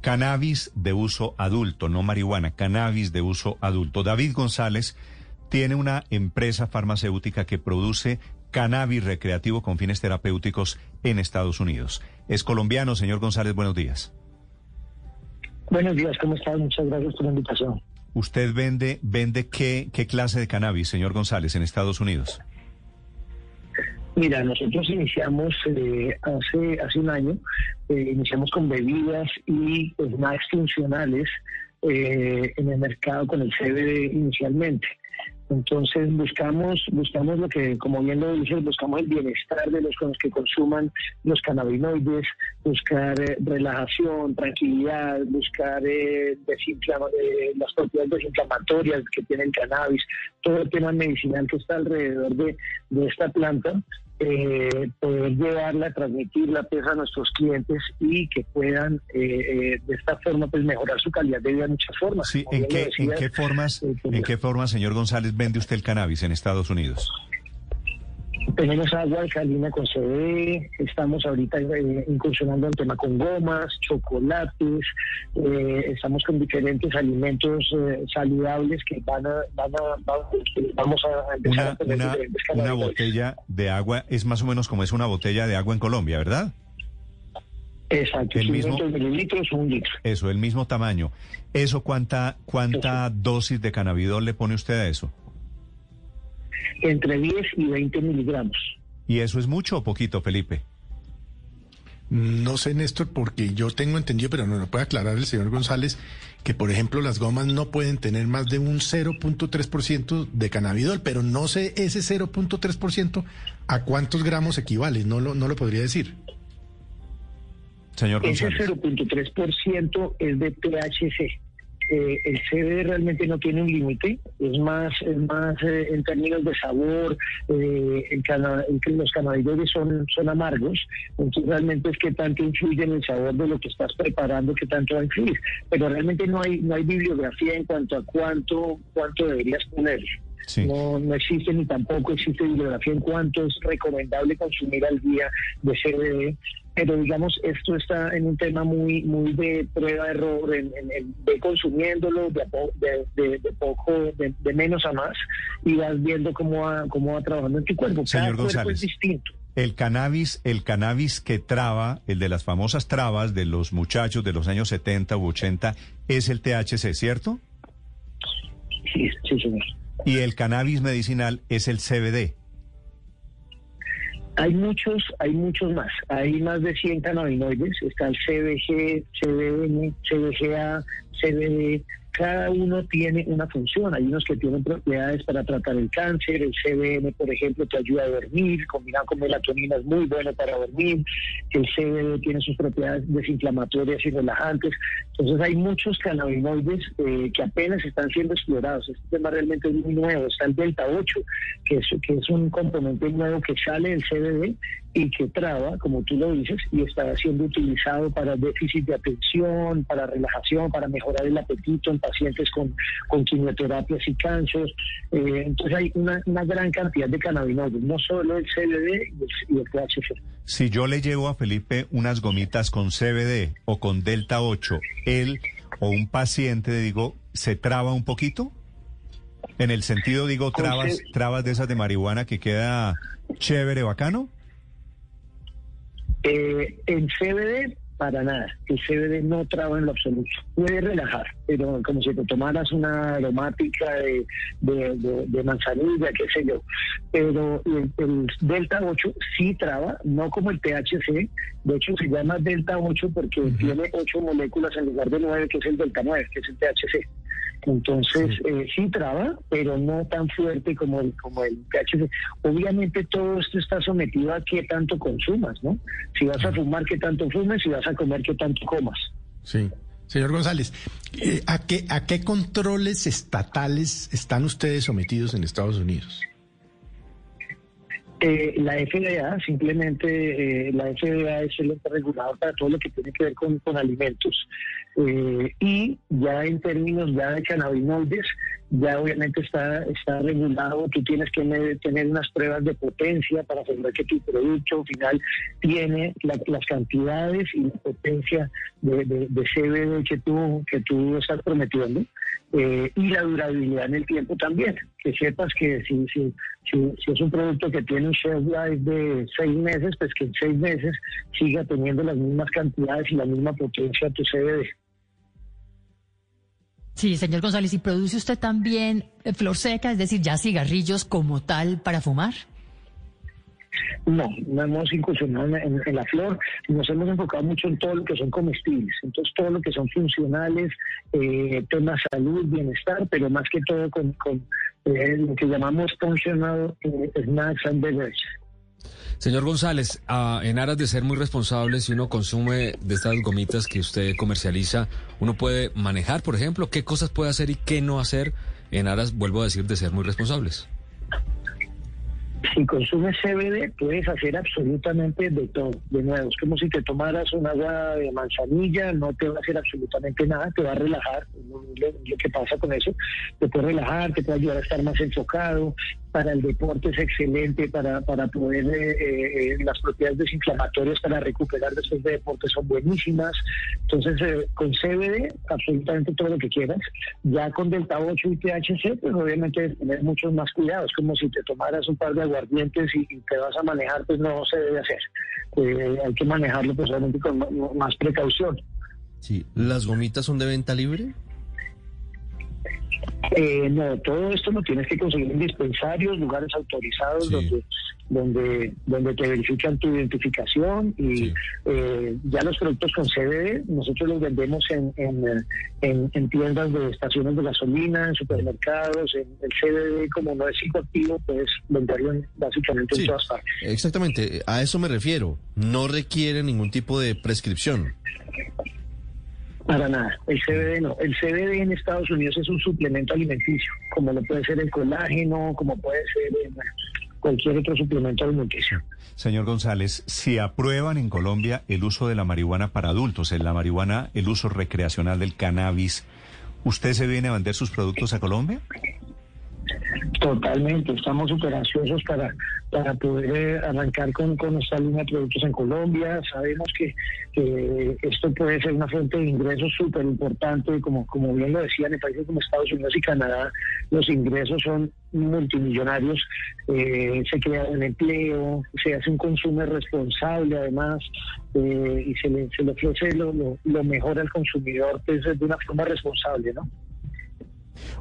cannabis de uso adulto, no marihuana, cannabis de uso adulto. David González tiene una empresa farmacéutica que produce cannabis recreativo con fines terapéuticos en Estados Unidos. Es colombiano, señor González, buenos días. Buenos días, ¿cómo estás? Muchas gracias por la invitación. ¿Usted vende, vende qué, qué clase de cannabis, señor González, en Estados Unidos? Mira, nosotros iniciamos eh, hace, hace un año, eh, iniciamos con bebidas y pues, snacks funcionales eh, en el mercado con el CBD inicialmente. Entonces buscamos, buscamos lo que, como bien lo dices, buscamos el bienestar de los con los que consuman los cannabinoides, buscar relajación, tranquilidad, buscar eh, las propiedades desinflamatorias que tiene el cannabis, todo el tema medicinal que está alrededor de, de esta planta eh, poder llevarla, transmitirla pues, a nuestros clientes y que puedan eh, eh, de esta forma pues mejorar su calidad de vida de muchas formas. Sí, ¿en qué, ¿en qué formas, eh, en qué formas, señor González, vende usted el cannabis en Estados Unidos? Tenemos agua alcalina con CBD, estamos ahorita eh, incursionando en tema con gomas, chocolates, eh, estamos con diferentes alimentos eh, saludables que van a, van a, vamos a empezar una, a tener una, una botella de agua es más o menos como es una botella de agua en Colombia, ¿verdad? Exacto, el mismo mililitros, un litro. Eso, el mismo tamaño. ¿Eso cuánta, cuánta dosis de cannabidol le pone usted a eso? Entre 10 y 20 miligramos. ¿Y eso es mucho o poquito, Felipe? No sé, Néstor, porque yo tengo entendido, pero no lo puede aclarar el señor González, que por ejemplo las gomas no pueden tener más de un 0.3% de cannabidol, pero no sé ese 0.3% a cuántos gramos equivale, no lo, no lo podría decir. Señor González. Ese 0.3% es de THC. Eh, el CBD realmente no tiene un límite, es más, es más eh, en términos de sabor, eh, el los cannabinoides son, son amargos, entonces realmente es que tanto influye en el sabor de lo que estás preparando que tanto va a influir, pero realmente no hay, no hay bibliografía en cuanto a cuánto, cuánto deberías poner. No, no existe ni tampoco existe bibliografía en cuánto es recomendable consumir al día de CBD pero digamos esto está en un tema muy muy de prueba de error en, de consumiéndolo de, de, poco de, menos a más y vas viendo cómo va cómo va trabajando en tu cuerpo. Señor Cada González, cuerpo es distinto. el cannabis el cannabis que traba el de las famosas trabas de los muchachos de los años 70 u 80 es el THC cierto sí sí señor. Y el cannabis medicinal es el CBD hay muchos, hay muchos más. Hay más de 100 cannabinoides. Está el CBG, CBN, CBGA, CBD, cada uno tiene una función. Hay unos que tienen propiedades para tratar el cáncer, el CBN, por ejemplo, te ayuda a dormir, combinado con melatonina es muy bueno para dormir, el CBD tiene sus propiedades desinflamatorias y relajantes. Entonces hay muchos cannabinoides eh, que apenas están siendo explorados. Este tema realmente es muy nuevo. Está el delta 8, que es, que es un componente nuevo que sale del CBD y que traba, como tú lo dices, y está siendo utilizado para déficit de atención, para relajación, para mejorar el apetito en pacientes con, con quimioterapias y cáncer. Eh, entonces hay una, una, gran cantidad de cannabinoides, no solo el CBD y el, THC. Si yo le llevo a Felipe unas gomitas con CBD o con Delta 8, él o un paciente, digo, ¿se traba un poquito? En el sentido, digo, trabas, trabas de esas de marihuana que queda chévere, bacano. Eh, el CBD, para nada. El CBD no traba en lo absoluto. Puede relajar, pero como si te tomaras una aromática de, de, manzanilla, qué sé yo. Pero el, Delta 8 sí traba, no como el THC. De hecho, se llama Delta 8 porque tiene 8 moléculas en lugar de 9, que es el Delta 9, que es el THC. Entonces, sí. Eh, sí traba, pero no tan fuerte como el, como el THC. Obviamente todo esto está sometido a qué tanto consumas, ¿no? Si vas a fumar, qué tanto fumes, si vas a comer, qué tanto comas. Sí. Señor González, eh, ¿a, qué, ¿a qué controles estatales están ustedes sometidos en Estados Unidos? Eh, la FDA, simplemente eh, la FDA es el ente regulador para todo lo que tiene que ver con, alimentos. Eh, y ya en términos ya de cannabinoides, ya obviamente está, está regulado, tú tienes que tener unas pruebas de potencia para asegurar que tu producto final tiene las cantidades y la potencia de, de, CBD que tú, que tú estás prometiendo eh, y la durabilidad en el tiempo también. Que sepas que si, si, si, si, es un producto que tiene un shelf life de seis meses, pues que en seis meses siga teniendo las mismas cantidades y la misma potencia tu CBD. Sí, señor González, ¿y produce usted también eh, flor seca, es decir, ya cigarrillos como tal para fumar? No, no hemos incursionado en, la flor, nos hemos enfocado mucho en todo lo que son comestibles, entonces todo lo que son funcionales, eh, temas salud, bienestar, pero más que todo con, eh, lo que llamamos functional eh, snacks and beverages. Señor González, ah, en aras de ser muy responsable, si uno consume de estas gomitas que usted comercializa, uno puede manejar, por ejemplo, qué cosas puede hacer y qué no hacer en aras, vuelvo a decir, de ser muy responsables si consumes CBD puedes hacer absolutamente de todo. De nuevo, es como si te tomaras un agua de manzanilla, no te va a hacer absolutamente nada, te va a relajar. Lo, que pasa con eso, te puede relajar, te puede ayudar a estar más enfocado. Para el deporte es excelente, para, para poder, eh, eh, las propiedades desinflamatorias para recuperar después de deporte son buenísimas. Entonces, eh, con CBD, absolutamente todo lo que quieras. Ya con Delta 8 y THC, pues obviamente tener muchos más cuidados, como si te tomaras un par de aguardientes y, te vas a manejar, pues no se debe hacer. Eh, hay que manejarlo pues con más precaución. Sí, ¿las gomitas son de venta libre? Eh, no, todo esto lo tienes que conseguir en dispensarios, lugares autorizados donde, donde, donde te verifican tu identificación y eh, ya los productos con CBD nosotros los vendemos en, en, tiendas de estaciones de gasolina, en supermercados, en el CBD como no es psicoactivo, pues venderlo básicamente en todas partes. Exactamente, a eso me refiero. No requiere ningún tipo de prescripción. Para nada, el CBD no. El CBD en Estados Unidos es un suplemento alimenticio, como lo puede ser el colágeno, como puede ser cualquier otro suplemento alimenticio. Señor González, si aprueban en Colombia el uso de la marihuana para adultos, en la marihuana, el uso recreacional del cannabis, ¿usted se viene a vender sus productos a Colombia? Totalmente, estamos súper ansiosos para, para poder eh, arrancar con, con nuestra línea de productos en Colombia. Sabemos que, esto puede ser una fuente de ingresos súper importante, como, como bien lo decían en países como Estados Unidos y Canadá, los ingresos son multimillonarios, eh, se crea un empleo, se hace un consumo responsable además eh, y se le, se le ofrece lo, lo, mejor al consumidor pues, de una forma responsable, ¿no?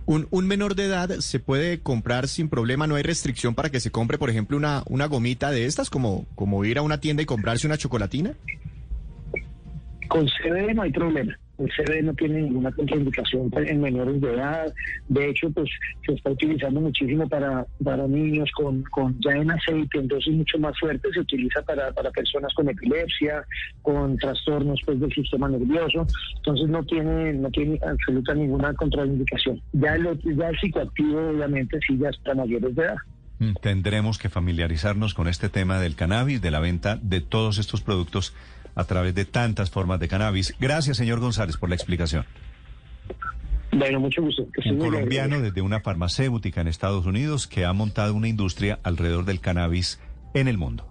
Un, un, menor de edad se puede comprar sin problema, no hay restricción para que se compre, por ejemplo, una, una gomita de estas, como, como ir a una tienda y comprarse una chocolatina. Con no hay problema. El CBD no tiene ninguna contraindicación en menores de edad. De hecho, pues se está utilizando muchísimo para, para niños con, con ya en aceite, entonces mucho más fuerte. Se utiliza para, para personas con epilepsia, con trastornos pues del sistema nervioso. Entonces no tiene no tiene absoluta ninguna contraindicación. Ya el, ya el psicoactivo, obviamente, sí ya es para mayores de edad. Tendremos que familiarizarnos con este tema del cannabis, de la venta de todos estos productos a través de tantas formas de cannabis. Gracias, señor González, por la explicación. Bueno, mucho gusto. Un colombiano desde una farmacéutica en Estados Unidos que ha montado una industria alrededor del cannabis en el mundo.